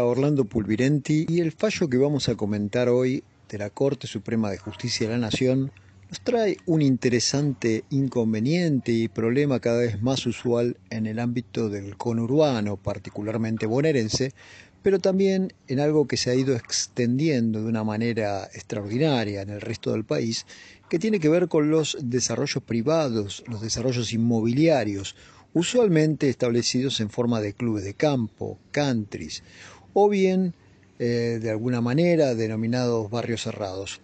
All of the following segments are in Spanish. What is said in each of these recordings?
Orlando Pulvirenti y el fallo que vamos a comentar hoy de la Corte Suprema de Justicia de la Nación nos trae un interesante inconveniente y problema cada vez más usual en el ámbito del conurbano, particularmente bonaerense, pero también en algo que se ha ido extendiendo de una manera extraordinaria en el resto del país, que tiene que ver con los desarrollos privados, los desarrollos inmobiliarios, usualmente establecidos en forma de clubes de campo, countries, o bien eh, de alguna manera denominados barrios cerrados.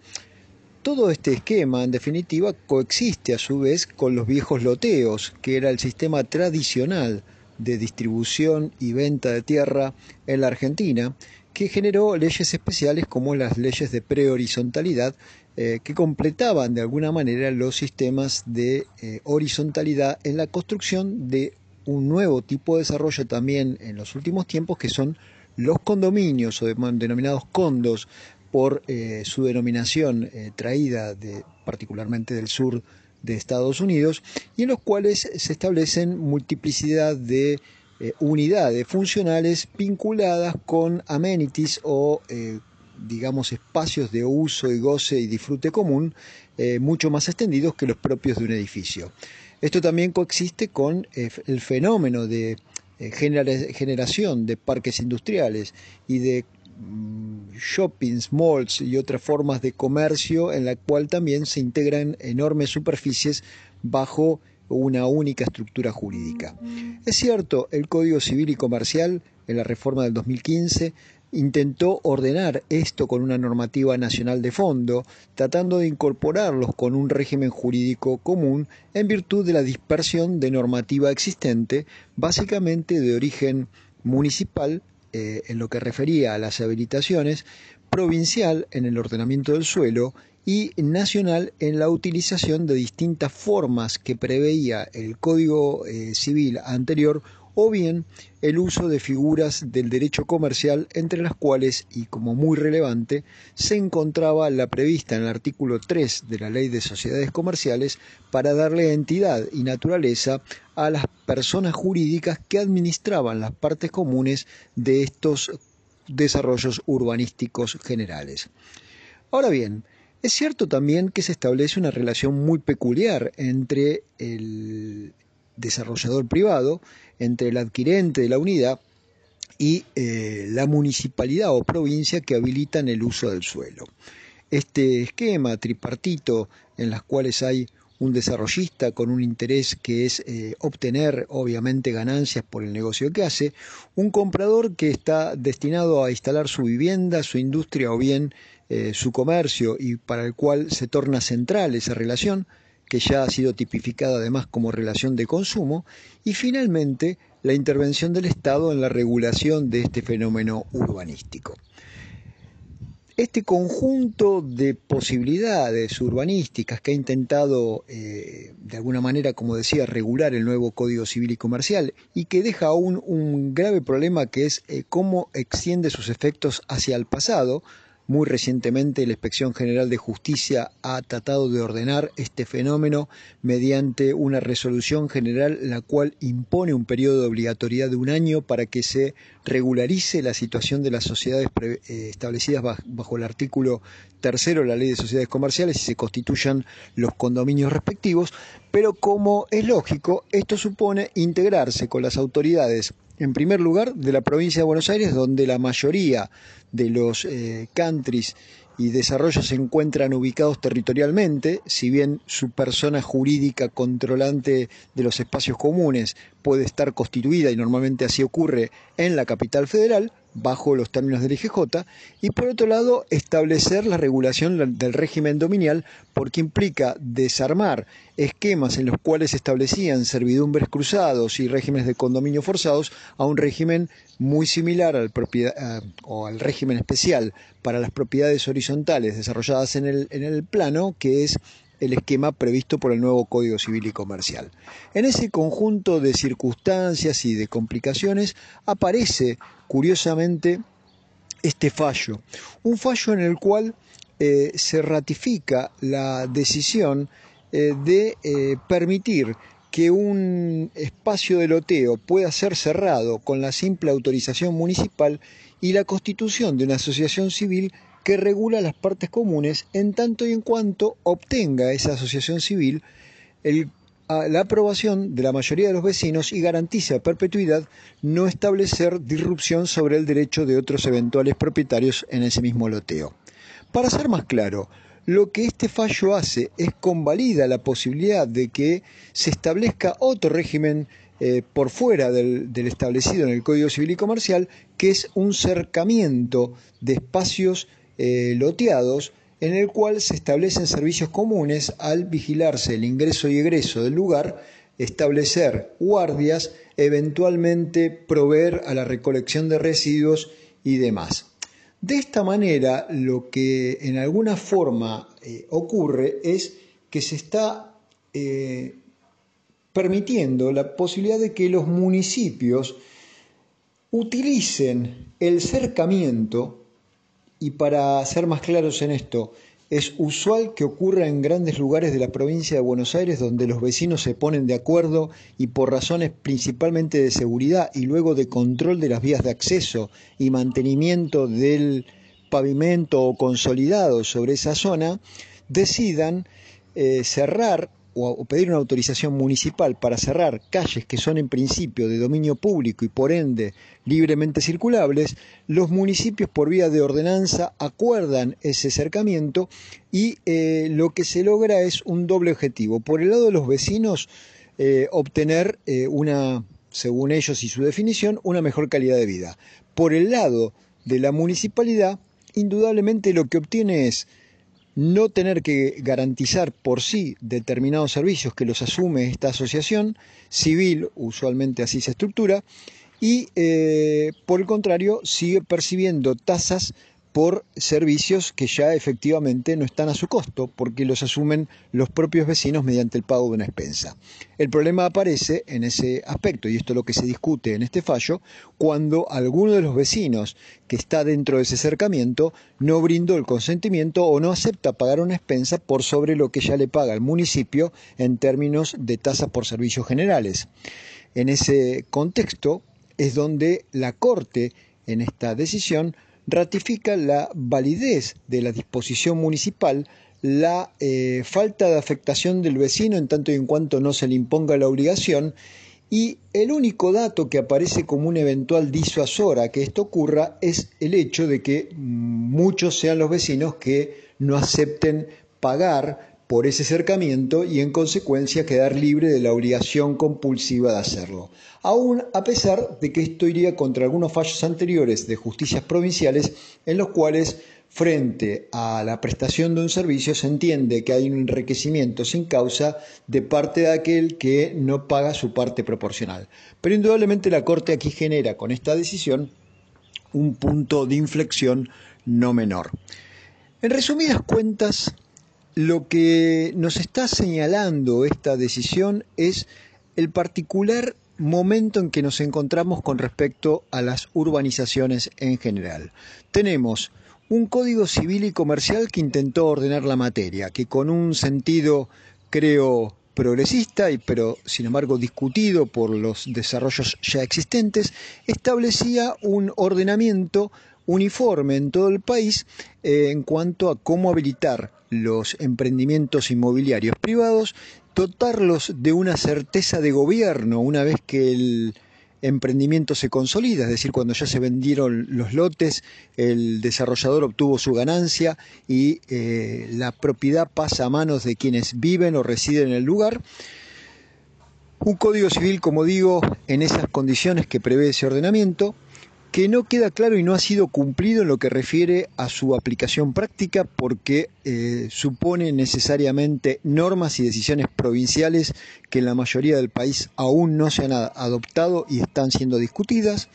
Todo este esquema, en definitiva, coexiste a su vez con los viejos loteos, que era el sistema tradicional de distribución y venta de tierra en la Argentina, que generó leyes especiales como las leyes de prehorizontalidad, eh, que completaban de alguna manera los sistemas de eh, horizontalidad en la construcción de un nuevo tipo de desarrollo también en los últimos tiempos, que son los condominios o denominados condos por eh, su denominación traída de, particularmente del sur de Estados Unidos, y en los cuales se establecen multiplicidad de eh, unidades funcionales vinculadas con amenities o eh, digamos espacios de uso y goce y disfrute común eh, mucho más extendidos que los propios de un edificio. Esto también coexiste con el fenómeno de generación de parques industriales y de mm, shoppings, malls y otras formas de comercio en la cual también se integran enormes superficies bajo una única estructura jurídica. Es cierto, el Código Civil y Comercial, en la reforma del 2015, intentó ordenar esto con una normativa nacional de fondo, tratando de incorporarlos con un régimen jurídico común en virtud de la dispersión de normativa existente, básicamente de origen municipal, eh, en lo que refería a las habilitaciones, provincial en el ordenamiento del suelo y nacional en la utilización de distintas formas que preveía el Código eh, Civil anterior o bien el uso de figuras del derecho comercial, entre las cuales, y como muy relevante, se encontraba la prevista en el artículo 3 de la Ley de Sociedades Comerciales para darle entidad y naturaleza a las personas jurídicas que administraban las partes comunes de estos desarrollos urbanísticos generales. Ahora bien, es cierto también que se establece una relación muy peculiar entre el desarrollador privado, entre el adquirente de la unidad y eh, la municipalidad o provincia que habilitan el uso del suelo. Este esquema tripartito en las cuales hay un desarrollista con un interés que es eh, obtener obviamente ganancias por el negocio que hace, un comprador que está destinado a instalar su vivienda, su industria o bien eh, su comercio y para el cual se torna central esa relación, que ya ha sido tipificada además como relación de consumo, y finalmente la intervención del Estado en la regulación de este fenómeno urbanístico. Este conjunto de posibilidades urbanísticas que ha intentado, eh, de alguna manera, como decía, regular el nuevo Código Civil y Comercial y que deja aún un grave problema que es eh, cómo extiende sus efectos hacia el pasado, muy recientemente la Inspección General de Justicia ha tratado de ordenar este fenómeno mediante una resolución general la cual impone un periodo de obligatoriedad de un año para que se regularice la situación de las sociedades eh, establecidas bajo el artículo tercero de la Ley de Sociedades Comerciales y se constituyan los condominios respectivos, pero como es lógico, esto supone integrarse con las autoridades en primer lugar, de la provincia de Buenos Aires, donde la mayoría de los eh, countries y desarrollos se encuentran ubicados territorialmente, si bien su persona jurídica controlante de los espacios comunes puede estar constituida, y normalmente así ocurre, en la capital federal, bajo los términos del IGJ, y por otro lado, establecer la regulación del régimen dominial, porque implica desarmar esquemas en los cuales se establecían servidumbres cruzados y regímenes de condominio forzados a un régimen muy similar al, o al régimen especial para las propiedades horizontales desarrolladas en el, en el plano, que es el esquema previsto por el nuevo Código Civil y Comercial. En ese conjunto de circunstancias y de complicaciones aparece, curiosamente, este fallo, un fallo en el cual eh, se ratifica la decisión eh, de eh, permitir que un espacio de loteo pueda ser cerrado con la simple autorización municipal y la constitución de una asociación civil que regula las partes comunes en tanto y en cuanto obtenga esa asociación civil la aprobación de la mayoría de los vecinos y garantice a perpetuidad no establecer disrupción sobre el derecho de otros eventuales propietarios en ese mismo loteo. Para ser más claro, lo que este fallo hace es convalida la posibilidad de que se establezca otro régimen eh, por fuera del, establecido en el Código Civil y Comercial, que es un cercamiento de espacios eh, loteados en el cual se establecen servicios comunes al vigilarse el ingreso y egreso del lugar, establecer guardias, eventualmente proveer a la recolección de residuos y demás. De esta manera, lo que en alguna forma eh, ocurre es que se está eh, permitiendo la posibilidad de que los municipios utilicen el cercamiento, y para ser más claros en esto, es usual que ocurra en grandes lugares de la provincia de Buenos Aires donde los vecinos se ponen de acuerdo y por razones principalmente de seguridad y luego de control de las vías de acceso y mantenimiento del pavimento o consolidado sobre esa zona, decidan eh, cerrar o, pedir una autorización municipal para cerrar calles que son en principio de dominio público y por ende libremente circulables, los municipios por vía de ordenanza acuerdan ese cercamiento y eh, lo que se logra es un doble objetivo. Por el lado de los vecinos, eh, obtener eh, una, según ellos y su definición, una mejor calidad de vida. Por el lado de la municipalidad, indudablemente lo que obtiene es no tener que garantizar por sí determinados servicios que los asume esta asociación civil, usualmente así se estructura, y eh, por el contrario sigue percibiendo tasas por servicios que ya efectivamente no están a su costo, porque los asumen los propios vecinos mediante el pago de una expensa. El problema aparece en ese aspecto, y esto es lo que se discute en este fallo, cuando alguno de los vecinos que está dentro de ese acercamiento no brindó el consentimiento o no acepta pagar una expensa por sobre lo que ya le paga el municipio en términos de tasas por servicios generales. En ese contexto es donde la Corte, en esta decisión, ratifica la validez de la disposición municipal, la eh, falta de afectación del vecino en tanto y en cuanto no se le imponga la obligación y el único dato que aparece como un eventual disuasor a que esto ocurra es el hecho de que mm, muchos sean los vecinos que no acepten pagar por ese acercamiento y en consecuencia quedar libre de la obligación compulsiva de hacerlo. Aún a pesar de que esto iría contra algunos fallos anteriores de justicias provinciales en los cuales frente a la prestación de un servicio se entiende que hay un enriquecimiento sin causa de parte de aquel que no paga su parte proporcional. Pero indudablemente la Corte aquí genera con esta decisión un punto de inflexión no menor. En resumidas cuentas, lo que nos está señalando esta decisión es el particular momento en que nos encontramos con respecto a las urbanizaciones en general. Tenemos un código civil y comercial que intentó ordenar la materia, que con un sentido, creo, progresista, pero sin embargo discutido por los desarrollos ya existentes, establecía un ordenamiento uniforme en todo el país eh, en cuanto a cómo habilitar los emprendimientos inmobiliarios privados, dotarlos de una certeza de gobierno una vez que el emprendimiento se consolida, es decir, cuando ya se vendieron los lotes, el desarrollador obtuvo su ganancia y eh, la propiedad pasa a manos de quienes viven o residen en el lugar. Un código civil, como digo, en esas condiciones que prevé ese ordenamiento, que no queda claro y no ha sido cumplido en lo que refiere a su aplicación práctica porque eh, supone necesariamente normas y decisiones provinciales que en la mayoría del país aún no se han adoptado y están siendo discutidas.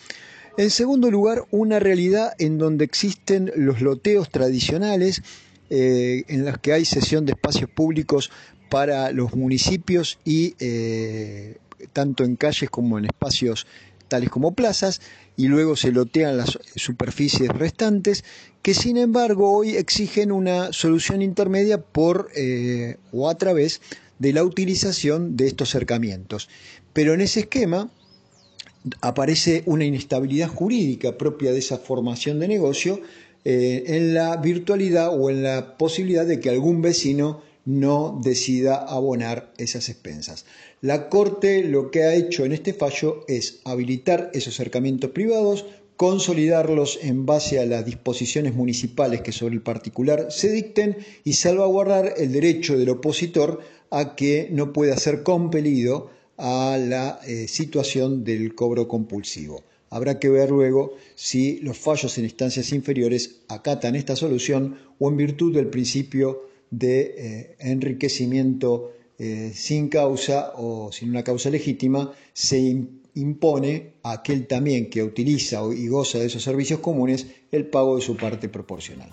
En segundo lugar, una realidad en donde existen los loteos tradicionales eh, en los que hay cesión de espacios públicos para los municipios y eh, tanto en calles como en espacios tales como plazas, y luego se lotean las superficies restantes, que sin embargo hoy exigen una solución intermedia por eh, o a través de la utilización de estos cercamientos. Pero en ese esquema aparece una inestabilidad jurídica propia de esa formación de negocio eh, en la virtualidad o en la posibilidad de que algún vecino no decida abonar esas expensas. La Corte lo que ha hecho en este fallo es habilitar esos acercamientos privados, consolidarlos en base a las disposiciones municipales que sobre el particular se dicten y salvaguardar el derecho del opositor a que no pueda ser compelido a la eh, situación del cobro compulsivo. Habrá que ver luego si los fallos en instancias inferiores acatan esta solución o en virtud del principio de eh, enriquecimiento eh, sin causa o sin una causa legítima, se impone a aquel también que utiliza y goza de esos servicios comunes el pago de su parte proporcional.